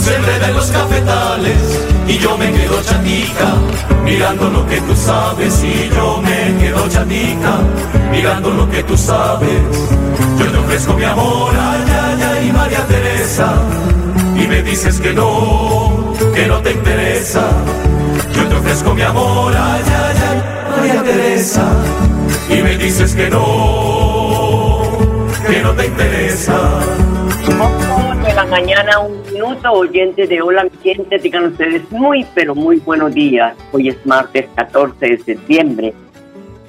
se enreda en los cafetales. Y yo me quedo chatica, mirando lo que tú sabes. Y yo me quedo chatica, mirando lo que tú sabes. Yo te ofrezco mi amor, ay, ay, ay, María Teresa. Y me dices que no, que no te interesa. Yo te ofrezco mi amor, ay, ay, ay, María Teresa. Y me dices que no, que no te interesa. 8 de la mañana, un minuto, oyentes de Hola mi gente, digan ustedes muy, pero muy buenos días. Hoy es martes 14 de septiembre.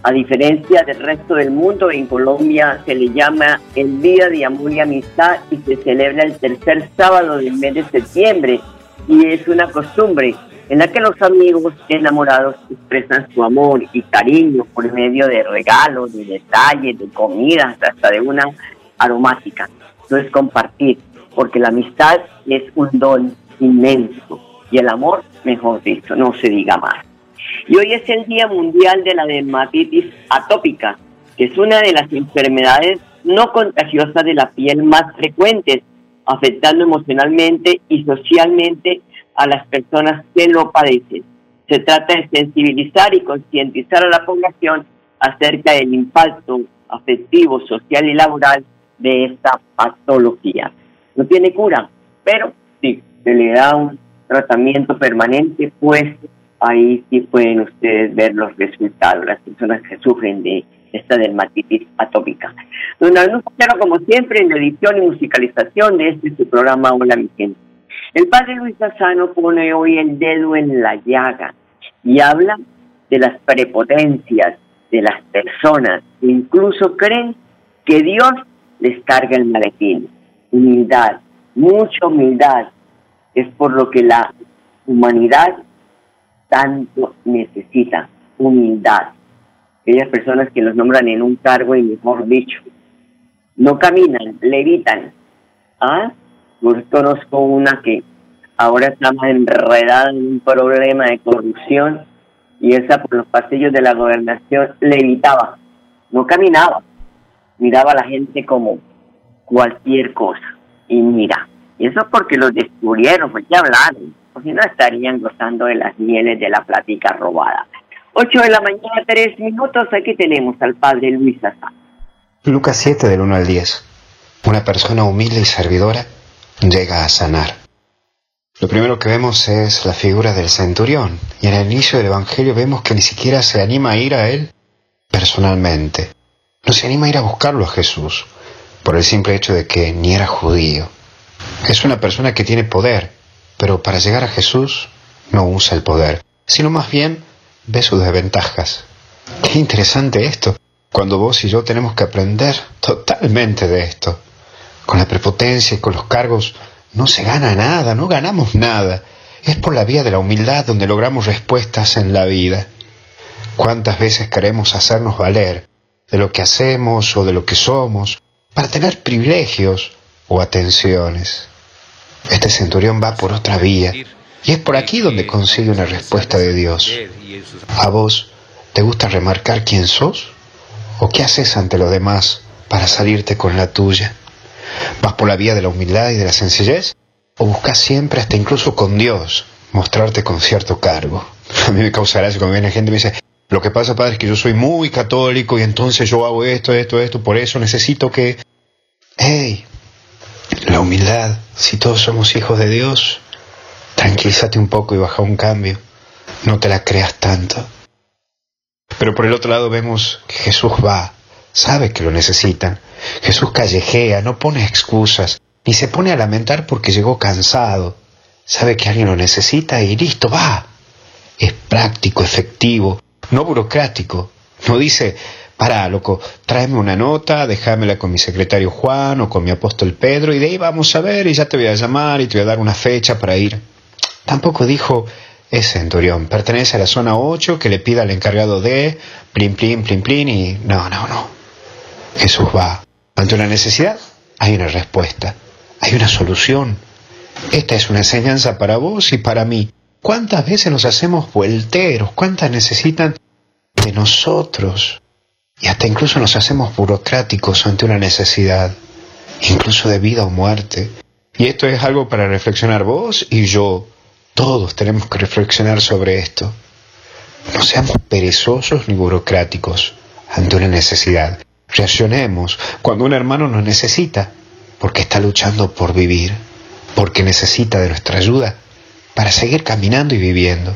A diferencia del resto del mundo, en Colombia se le llama el Día de Amor y Amistad y se celebra el tercer sábado del mes de septiembre. Y es una costumbre en la que los amigos enamorados expresan su amor y cariño por medio de regalos, de detalles, de comidas, hasta de una aromática. No es compartir, porque la amistad es un don inmenso y el amor, mejor dicho, no se diga más. Y hoy es el Día Mundial de la Dermatitis Atópica, que es una de las enfermedades no contagiosas de la piel más frecuentes, afectando emocionalmente y socialmente a las personas que lo padecen. Se trata de sensibilizar y concientizar a la población acerca del impacto afectivo, social y laboral de esta patología. No tiene cura, pero sí, se le da un tratamiento permanente, pues ahí sí pueden ustedes ver los resultados, las personas que sufren de esta dermatitis atópica. Don Arnulfo como siempre, en la edición y musicalización de este su programa Hola mi gente. El padre Luis Sassano pone hoy el dedo en la llaga y habla de las prepotencias de las personas que incluso creen que Dios les carga el maletín. Humildad, mucha humildad, es por lo que la humanidad tanto necesita, humildad. Aquellas personas que los nombran en un cargo y mejor dicho, no caminan, levitan. ¿Ah? Yo conozco una que ahora está más enredada en un problema de corrupción y esa por los pasillos de la gobernación levitaba, no caminaba, miraba a la gente como cualquier cosa. Y mira, eso porque los descubrieron, pues ya hablaron, o si no estarían gozando de las mieles de la plática robada. 8 de la mañana, 3 minutos, aquí tenemos al padre Luis Azar. Lucas 7 del 1 al 10. Una persona humilde y servidora llega a sanar. Lo primero que vemos es la figura del centurión, y en el inicio del Evangelio vemos que ni siquiera se anima a ir a él personalmente. No se anima a ir a buscarlo a Jesús, por el simple hecho de que ni era judío. Es una persona que tiene poder, pero para llegar a Jesús no usa el poder, sino más bien ve sus desventajas. Qué interesante esto, cuando vos y yo tenemos que aprender totalmente de esto. Con la prepotencia y con los cargos no se gana nada, no ganamos nada. Es por la vía de la humildad donde logramos respuestas en la vida. ¿Cuántas veces queremos hacernos valer de lo que hacemos o de lo que somos para tener privilegios o atenciones? Este centurión va por otra vía y es por aquí donde consigue una respuesta de Dios. ¿A vos te gusta remarcar quién sos? ¿O qué haces ante los demás para salirte con la tuya? ¿Vas por la vía de la humildad y de la sencillez? o buscas siempre, hasta incluso con Dios, mostrarte con cierto cargo. A mí me causa gracia cuando viene gente y me dice, lo que pasa, padre, es que yo soy muy católico y entonces yo hago esto, esto, esto, por eso necesito que... ¡Hey! La humildad, si todos somos hijos de Dios, tranquilízate un poco y baja un cambio. No te la creas tanto. Pero por el otro lado vemos que Jesús va, sabe que lo necesitan. Jesús callejea, no pone excusas, ni se pone a lamentar porque llegó cansado. Sabe que alguien lo necesita y listo, va. Es práctico, efectivo, no burocrático. No dice, para, loco, tráeme una nota, déjamela con mi secretario Juan o con mi apóstol Pedro y de ahí vamos a ver y ya te voy a llamar y te voy a dar una fecha para ir. Tampoco dijo, es centurión, pertenece a la zona 8 que le pida al encargado de, plin, plin, plin, plin y no, no, no. Jesús va. Ante una necesidad hay una respuesta, hay una solución. Esta es una enseñanza para vos y para mí. ¿Cuántas veces nos hacemos vuelteros? ¿Cuántas necesitan de nosotros? Y hasta incluso nos hacemos burocráticos ante una necesidad, incluso de vida o muerte. Y esto es algo para reflexionar vos y yo. Todos tenemos que reflexionar sobre esto. No seamos perezosos ni burocráticos ante una necesidad. Reaccionemos cuando un hermano nos necesita, porque está luchando por vivir, porque necesita de nuestra ayuda para seguir caminando y viviendo.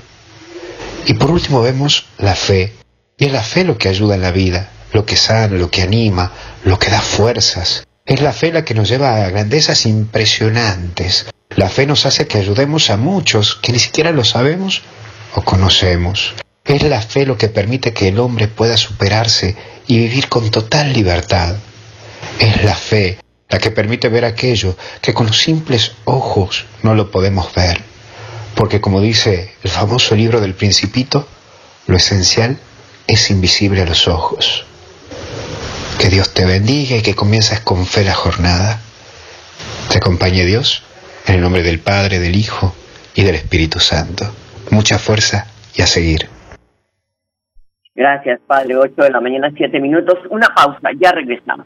Y por último vemos la fe, y es la fe lo que ayuda en la vida, lo que sana, lo que anima, lo que da fuerzas. Es la fe la que nos lleva a grandezas impresionantes, la fe nos hace que ayudemos a muchos que ni siquiera lo sabemos o conocemos. Es la fe lo que permite que el hombre pueda superarse y vivir con total libertad. Es la fe la que permite ver aquello que con los simples ojos no lo podemos ver. Porque como dice el famoso libro del principito, lo esencial es invisible a los ojos. Que Dios te bendiga y que comiences con fe la jornada. Te acompañe Dios en el nombre del Padre, del Hijo y del Espíritu Santo. Mucha fuerza y a seguir. Gracias, Padre. 8 de la mañana, 7 minutos. Una pausa, ya regresamos.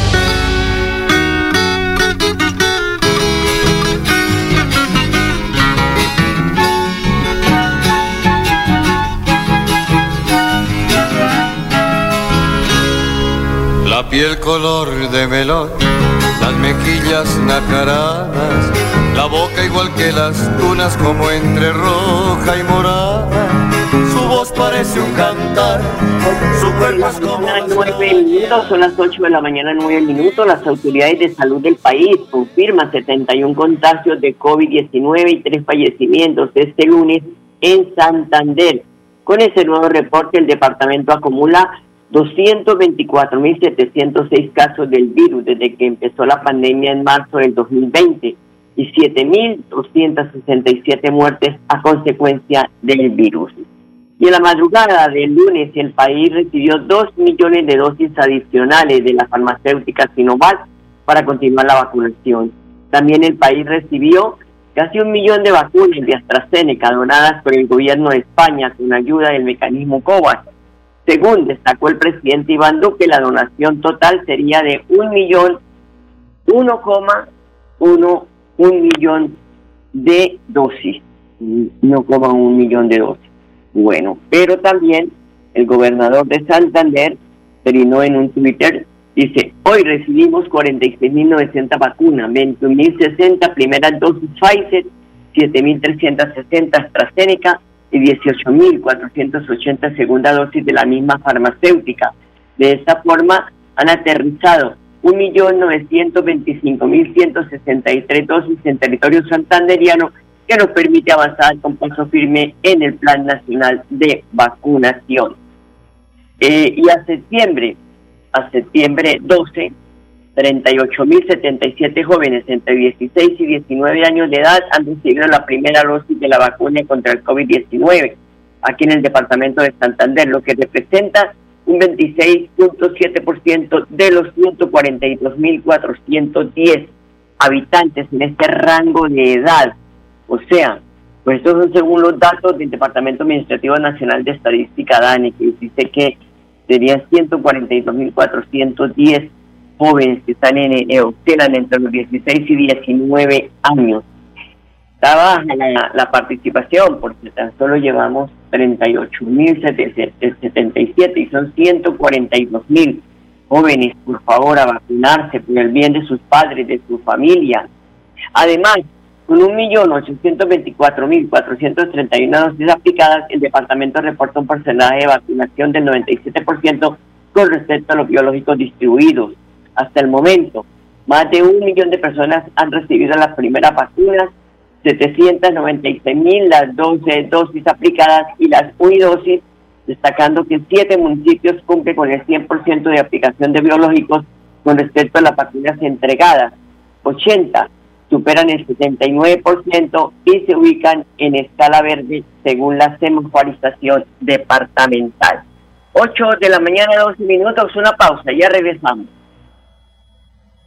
Piel color de melón, las mejillas nacaradas, la boca igual que las tunas como entre roja y morada. Su voz parece un cantar, su cuerpo es como... Minutos, son las 8 de la mañana, 9 minutos. Las autoridades de salud del país confirman 71 contagios de COVID-19 y tres fallecimientos este lunes en Santander. Con ese nuevo reporte, el departamento acumula 224.706 casos del virus desde que empezó la pandemia en marzo del 2020 y 7.267 muertes a consecuencia del virus. Y en la madrugada del lunes el país recibió 2 millones de dosis adicionales de la farmacéutica Sinovac para continuar la vacunación. También el país recibió casi un millón de vacunas de AstraZeneca donadas por el gobierno de España con ayuda del mecanismo COVAX. Según destacó el presidente Iván Duque, la donación total sería de un millón, 1,1 un millón de dosis, 1,1 millón de dosis. Bueno, pero también el gobernador de Santander terminó en un Twitter Dice, hoy recibimos 46.900 vacunas, 21.060 primeras dosis Pfizer, 7.360 AstraZeneca y 18.480 segunda dosis de la misma farmacéutica. De esta forma han aterrizado 1.925.163 dosis en territorio santanderiano que nos permite avanzar con paso firme en el Plan Nacional de Vacunación. Eh, y a septiembre a septiembre 12, 38.077 jóvenes entre 16 y 19 años de edad han recibido la primera dosis de la vacuna contra el COVID-19 aquí en el departamento de Santander, lo que representa un 26.7% de los 142.410 habitantes en este rango de edad. O sea, pues estos son según los datos del Departamento Administrativo Nacional de Estadística, DANE, que dice que serían 142.410 jóvenes que están en, eh, entre los 16 y 19 años. Está baja la, participación porque tan solo llevamos 38.077 y son 142.000 jóvenes, por favor, a vacunarse por el bien de sus padres, de su familia. Además, con 1.824.431 dosis aplicadas, el departamento reporta un porcentaje de vacunación del 97% con respecto a los biológicos distribuidos. Hasta el momento, más de un millón de personas han recibido las primeras vacunas, 796.000 las 12 dosis aplicadas y las unidosis, destacando que siete municipios cumplen con el 100% de aplicación de biológicos con respecto a las vacunas entregadas. 80 superan el 79% y se ubican en escala verde según la semaforización departamental. 8 de la mañana, 12 minutos, una pausa, ya regresamos.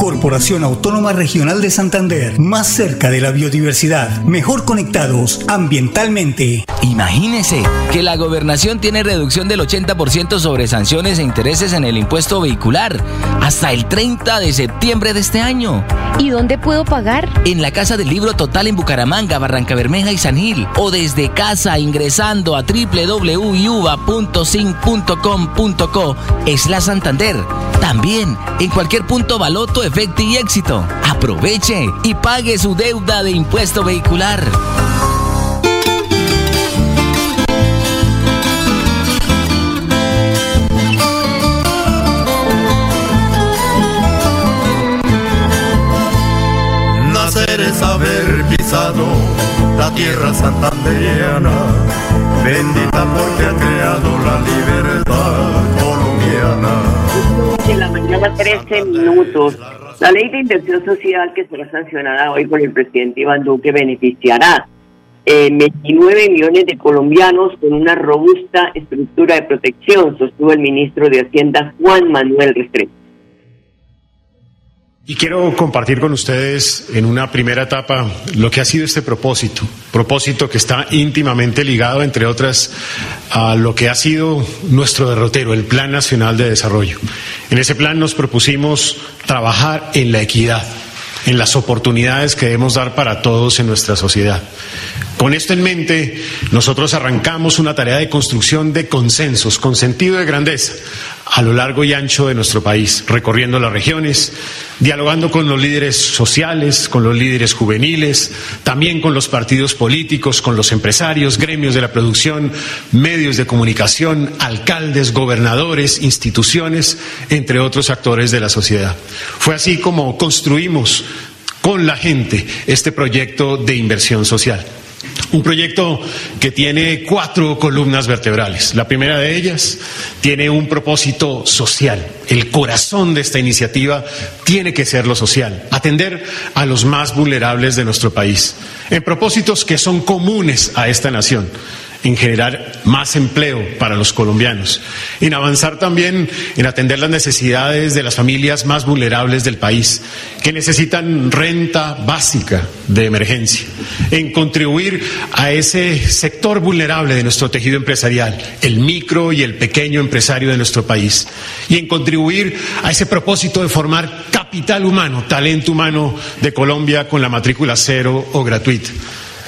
Corporación Autónoma Regional de Santander, más cerca de la biodiversidad, mejor conectados ambientalmente. Imagínese que la gobernación tiene reducción del 80% sobre sanciones e intereses en el impuesto vehicular hasta el 30 de septiembre de este año. ¿Y dónde puedo pagar? En la Casa del Libro Total en Bucaramanga, Barranca Bermeja y San Gil o desde casa ingresando a www.sin.com.co es la Santander. También en cualquier punto baloto efecto y éxito. Aproveche y pague su deuda de impuesto vehicular. Nacer es haber pisado la tierra santanderiana, bendita porque ha creado la libertad colombiana la mañana, 13 minutos. La ley de inversión social que será sancionada hoy por el presidente Iván Duque beneficiará eh, 29 millones de colombianos con una robusta estructura de protección, sostuvo el ministro de Hacienda Juan Manuel Restrepo. Y quiero compartir con ustedes en una primera etapa lo que ha sido este propósito, propósito que está íntimamente ligado, entre otras, a lo que ha sido nuestro derrotero, el Plan Nacional de Desarrollo. En ese plan nos propusimos trabajar en la equidad, en las oportunidades que debemos dar para todos en nuestra sociedad. Con esto en mente, nosotros arrancamos una tarea de construcción de consensos con sentido de grandeza a lo largo y ancho de nuestro país, recorriendo las regiones, dialogando con los líderes sociales, con los líderes juveniles, también con los partidos políticos, con los empresarios, gremios de la producción, medios de comunicación, alcaldes, gobernadores, instituciones, entre otros actores de la sociedad. Fue así como construimos con la gente este proyecto de inversión social. Un proyecto que tiene cuatro columnas vertebrales. La primera de ellas tiene un propósito social. El corazón de esta iniciativa tiene que ser lo social, atender a los más vulnerables de nuestro país, en propósitos que son comunes a esta nación en generar más empleo para los colombianos, en avanzar también en atender las necesidades de las familias más vulnerables del país, que necesitan renta básica de emergencia, en contribuir a ese sector vulnerable de nuestro tejido empresarial, el micro y el pequeño empresario de nuestro país, y en contribuir a ese propósito de formar capital humano, talento humano de Colombia con la matrícula cero o gratuita.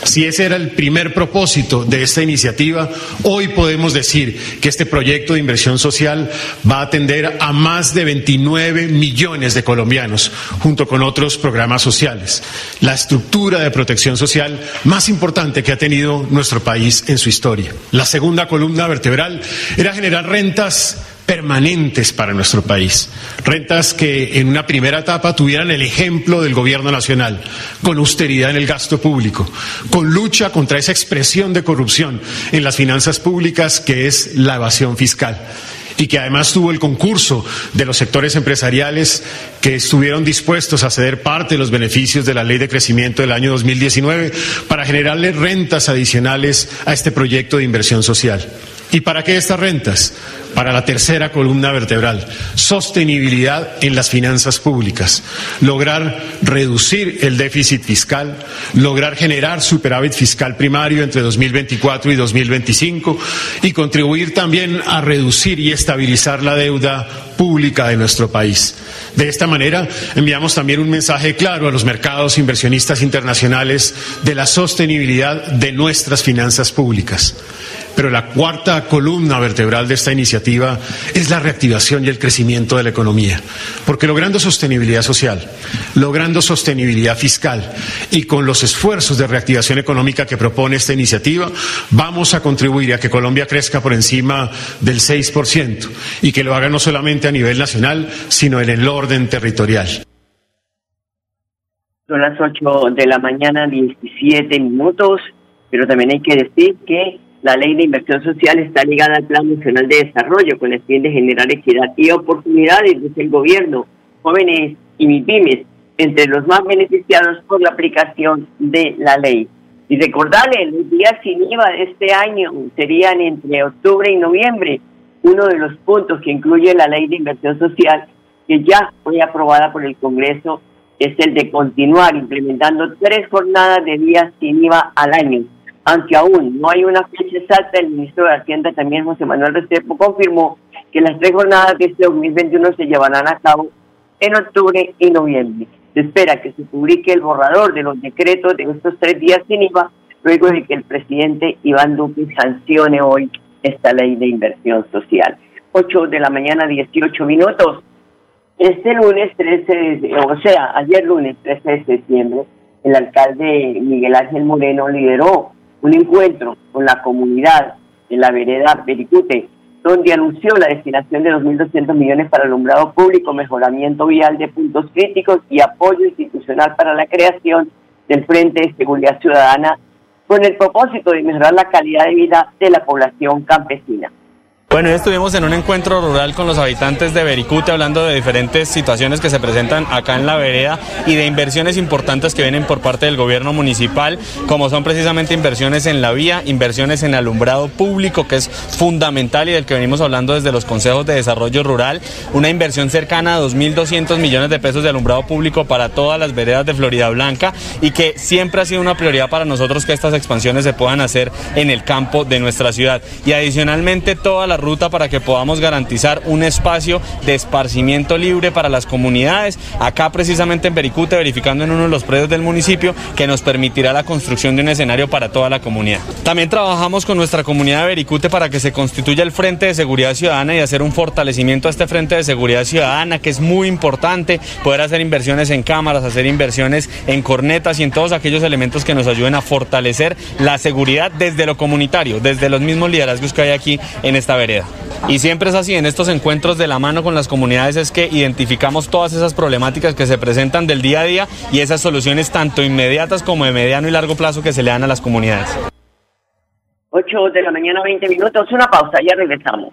Si ese era el primer propósito de esta iniciativa, hoy podemos decir que este proyecto de inversión social va a atender a más de 29 millones de colombianos, junto con otros programas sociales. La estructura de protección social más importante que ha tenido nuestro país en su historia. La segunda columna vertebral era generar rentas permanentes para nuestro país. Rentas que en una primera etapa tuvieran el ejemplo del gobierno nacional, con austeridad en el gasto público, con lucha contra esa expresión de corrupción en las finanzas públicas que es la evasión fiscal y que además tuvo el concurso de los sectores empresariales que estuvieron dispuestos a ceder parte de los beneficios de la ley de crecimiento del año 2019 para generarle rentas adicionales a este proyecto de inversión social. ¿Y para qué estas rentas? Para la tercera columna vertebral, sostenibilidad en las finanzas públicas, lograr reducir el déficit fiscal, lograr generar superávit fiscal primario entre 2024 y 2025 y contribuir también a reducir y estabilizar la deuda pública de nuestro país. De esta manera, enviamos también un mensaje claro a los mercados inversionistas internacionales de la sostenibilidad de nuestras finanzas públicas. Pero la cuarta columna vertebral de esta iniciativa es la reactivación y el crecimiento de la economía. Porque logrando sostenibilidad social, logrando sostenibilidad fiscal y con los esfuerzos de reactivación económica que propone esta iniciativa, vamos a contribuir a que Colombia crezca por encima del 6% y que lo haga no solamente a nivel nacional, sino en el orden territorial. Son las 8 de la mañana, 17 minutos, pero también hay que decir que la ley de inversión social está ligada al Plan Nacional de Desarrollo con el fin de generar equidad y oportunidades desde el gobierno, jóvenes y MIPIMES, entre los más beneficiados por la aplicación de la ley. Y recordarle, los días sin IVA de este año serían entre octubre y noviembre. Uno de los puntos que incluye la ley de inversión social, que ya fue aprobada por el Congreso, es el de continuar implementando tres jornadas de días sin IVA al año aunque aún no hay una fecha exacta, el ministro de Hacienda también, José Manuel Restrepo, confirmó que las tres jornadas de este 2021 se llevarán a cabo en octubre y noviembre. Se espera que se publique el borrador de los decretos de estos tres días sin IVA, luego de que el presidente Iván Duque sancione hoy esta ley de inversión social. 8 de la mañana, 18 minutos. Este lunes 13, de, o sea, ayer lunes 13 de septiembre, el alcalde Miguel Ángel Moreno lideró un encuentro con la comunidad de la vereda Pericute, donde anunció la destinación de 2.200 millones para alumbrado público, mejoramiento vial de puntos críticos y apoyo institucional para la creación del Frente de Seguridad Ciudadana con el propósito de mejorar la calidad de vida de la población campesina. Bueno, estuvimos en un encuentro rural con los habitantes de Bericute hablando de diferentes situaciones que se presentan acá en la vereda y de inversiones importantes que vienen por parte del gobierno municipal, como son precisamente inversiones en la vía, inversiones en alumbrado público, que es fundamental y del que venimos hablando desde los consejos de desarrollo rural, una inversión cercana a 2.200 millones de pesos de alumbrado público para todas las veredas de Florida Blanca y que siempre ha sido una prioridad para nosotros que estas expansiones se puedan hacer en el campo de nuestra ciudad. Y adicionalmente todas las ruta para que podamos garantizar un espacio de esparcimiento libre para las comunidades, acá precisamente en Bericute, verificando en uno de los predios del municipio, que nos permitirá la construcción de un escenario para toda la comunidad. También trabajamos con nuestra comunidad de Bericute para que se constituya el Frente de Seguridad Ciudadana y hacer un fortalecimiento a este Frente de Seguridad Ciudadana, que es muy importante poder hacer inversiones en cámaras, hacer inversiones en cornetas y en todos aquellos elementos que nos ayuden a fortalecer la seguridad desde lo comunitario, desde los mismos liderazgos que hay aquí en esta vereda. Y siempre es así, en estos encuentros de la mano con las comunidades es que identificamos todas esas problemáticas que se presentan del día a día y esas soluciones tanto inmediatas como de mediano y largo plazo que se le dan a las comunidades. 8 de la mañana, 20 minutos, una pausa, ya regresamos.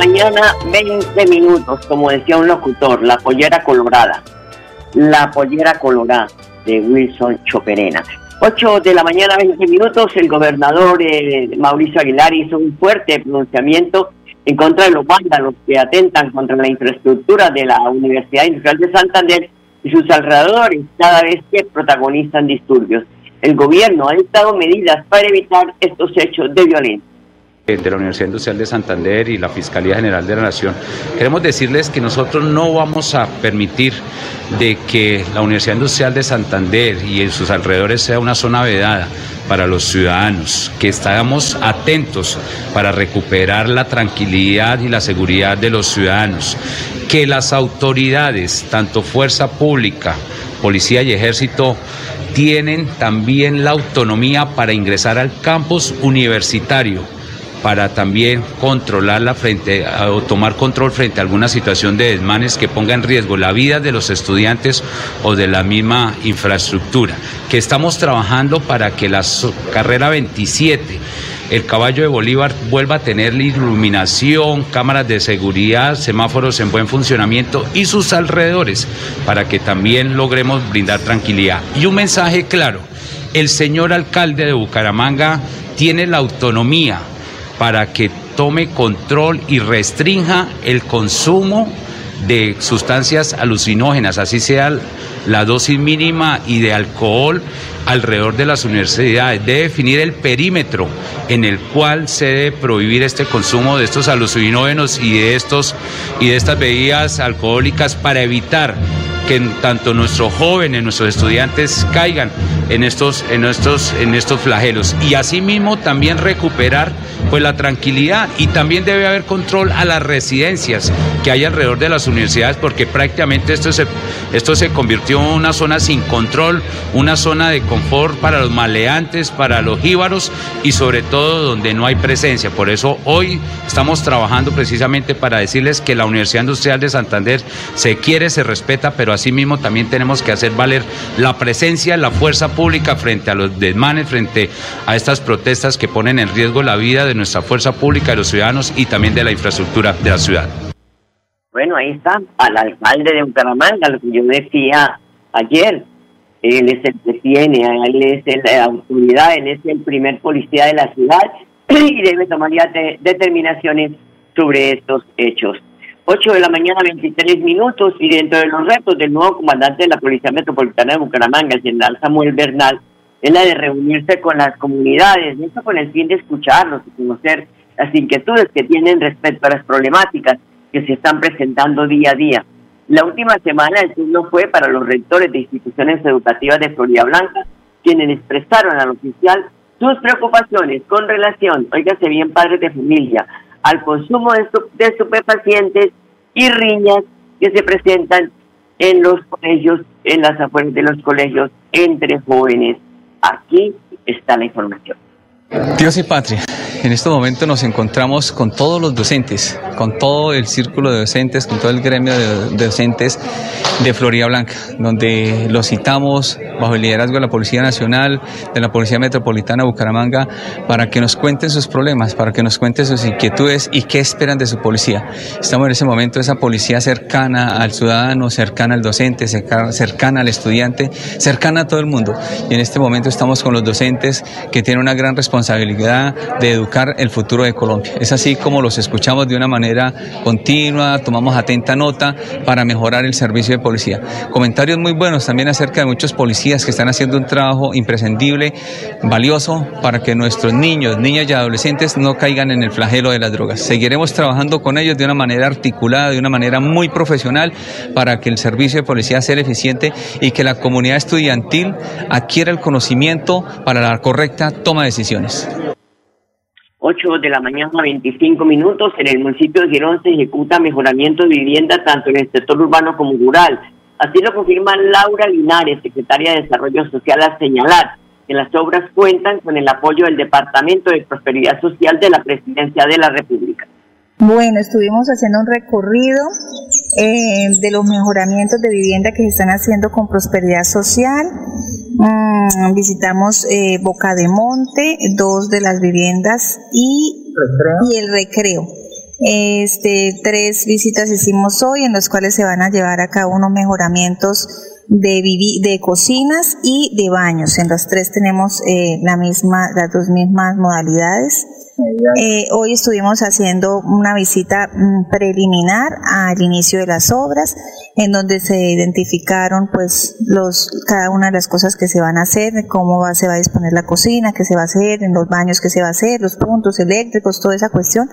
Mañana, 20 minutos, como decía un locutor, la pollera colorada. La pollera colorada de Wilson Choperena. 8 de la mañana, 20 minutos, el gobernador eh, Mauricio Aguilar hizo un fuerte pronunciamiento en contra de los vándalos que atentan contra la infraestructura de la Universidad Industrial de Santander y sus alrededores cada vez que protagonizan disturbios. El gobierno ha dictado medidas para evitar estos hechos de violencia de la Universidad Industrial de Santander y la Fiscalía General de la Nación. Queremos decirles que nosotros no vamos a permitir de que la Universidad Industrial de Santander y en sus alrededores sea una zona vedada para los ciudadanos, que estamos atentos para recuperar la tranquilidad y la seguridad de los ciudadanos, que las autoridades, tanto fuerza pública, policía y ejército, tienen también la autonomía para ingresar al campus universitario para también controlarla frente o tomar control frente a alguna situación de desmanes que ponga en riesgo la vida de los estudiantes o de la misma infraestructura. Que estamos trabajando para que la carrera 27 el caballo de Bolívar vuelva a tener la iluminación, cámaras de seguridad, semáforos en buen funcionamiento y sus alrededores para que también logremos brindar tranquilidad. Y un mensaje claro, el señor alcalde de Bucaramanga tiene la autonomía para que tome control y restrinja el consumo de sustancias alucinógenas, así sea la dosis mínima y de alcohol alrededor de las universidades. Debe definir el perímetro en el cual se debe prohibir este consumo de estos alucinógenos y de estos y de estas bebidas alcohólicas para evitar que tanto nuestros jóvenes, nuestros estudiantes caigan en estos, en estos, en estos flagelos. Y asimismo también recuperar pues la tranquilidad y también debe haber control a las residencias que hay alrededor de las universidades porque prácticamente esto se, esto se convirtió en una zona sin control, una zona de confort para los maleantes, para los jíbaros y sobre todo donde no hay presencia. Por eso hoy estamos trabajando precisamente para decirles que la Universidad Industrial de Santander se quiere, se respeta, pero asimismo también tenemos que hacer valer la presencia, la fuerza pública frente a los desmanes, frente a estas protestas que ponen en riesgo la vida de nuestra fuerza pública, de los ciudadanos y también de la infraestructura de la ciudad. Bueno, ahí está, al alcalde de Bucaramanga, lo que yo decía ayer. Él es el que tiene, él es la autoridad, él es el primer policía de la ciudad y debe tomar ya de, determinaciones sobre estos hechos. 8 de la mañana, 23 minutos, y dentro de los retos del nuevo comandante de la Policía Metropolitana de Bucaramanga, el general Samuel Bernal, es la de reunirse con las comunidades, esto con el fin de escucharlos y conocer las inquietudes que tienen respecto a las problemáticas que se están presentando día a día. La última semana el turno fue para los rectores de instituciones educativas de Florida Blanca, quienes expresaron al oficial sus preocupaciones con relación, oígase bien padres de familia, al consumo de, de estupefacientes y riñas que se presentan en los colegios, en las afueras de los colegios entre jóvenes. Aquí está la información. Dios y patria. en este momento nos encontramos con todos los docentes, con todo el círculo de docentes, con todo el gremio de, docentes de Florida Blanca, donde los citamos bajo el liderazgo de la Policía Nacional, de la Policía Metropolitana de Bucaramanga, para que nos cuenten sus problemas, para que nos cuenten sus inquietudes y qué esperan de su policía. Estamos en ese momento esa policía cercana al ciudadano, cercana al docente, cercana al estudiante, cercana a todo el mundo. Y en este momento estamos con los docentes que tienen una gran responsabilidad de educar el futuro de Colombia. Es así como los escuchamos de una manera continua, tomamos atenta nota para mejorar el servicio de policía. Comentarios muy buenos también acerca de muchos policías que están haciendo un trabajo imprescindible, valioso para que nuestros niños, niñas y adolescentes no caigan en el flagelo de las drogas. Seguiremos trabajando con ellos de una manera articulada, de una manera muy profesional para que el servicio de policía sea eficiente y que la comunidad estudiantil adquiera el conocimiento para la correcta toma de decisiones. 8 de la mañana, 25 minutos. En el municipio de Girón se ejecuta mejoramiento de vivienda tanto en el sector urbano como rural. Así lo confirma Laura Linares, secretaria de Desarrollo Social, al señalar que las obras cuentan con el apoyo del Departamento de Prosperidad Social de la Presidencia de la República. Bueno, estuvimos haciendo un recorrido eh, de los mejoramientos de vivienda que se están haciendo con prosperidad social. Mm, visitamos eh, Boca de Monte, dos de las viviendas y, y el recreo. Este, tres visitas hicimos hoy en las cuales se van a llevar a cabo unos mejoramientos de, de cocinas y de baños. En las tres tenemos eh, la misma, las dos mismas modalidades. Eh, hoy estuvimos haciendo una visita mm, preliminar al inicio de las obras, en donde se identificaron pues los cada una de las cosas que se van a hacer, cómo va, se va a disponer la cocina, qué se va a hacer, en los baños qué se va a hacer, los puntos eléctricos, toda esa cuestión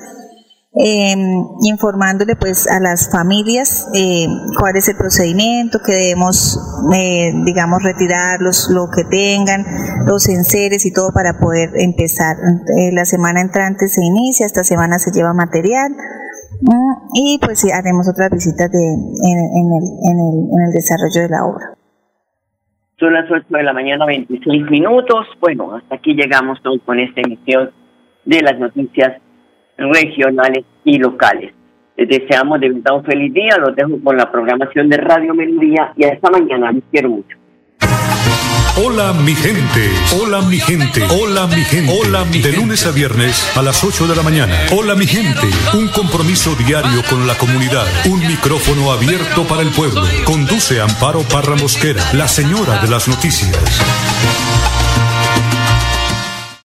eh, informándole pues a las familias eh, cuál es el procedimiento que debemos eh, digamos retirar los, lo que tengan los enseres y todo para poder empezar. Eh, la semana entrante se inicia esta semana se lleva material mm, y pues haremos otras visitas de, en, en, el, en, el, en el desarrollo de la obra. Son las 8 de la mañana 26 minutos. Bueno hasta aquí llegamos hoy con esta emisión de las noticias regionales y locales. Les deseamos de verdad un feliz día, los dejo con la programación de Radio Melodía y hasta mañana, les quiero mucho. Hola mi gente, hola mi gente, hola mi gente, hola mi De lunes a viernes a las 8 de la mañana. Hola mi gente, un compromiso diario con la comunidad, un micrófono abierto para el pueblo. Conduce Amparo Parra Mosquera, la señora de las noticias.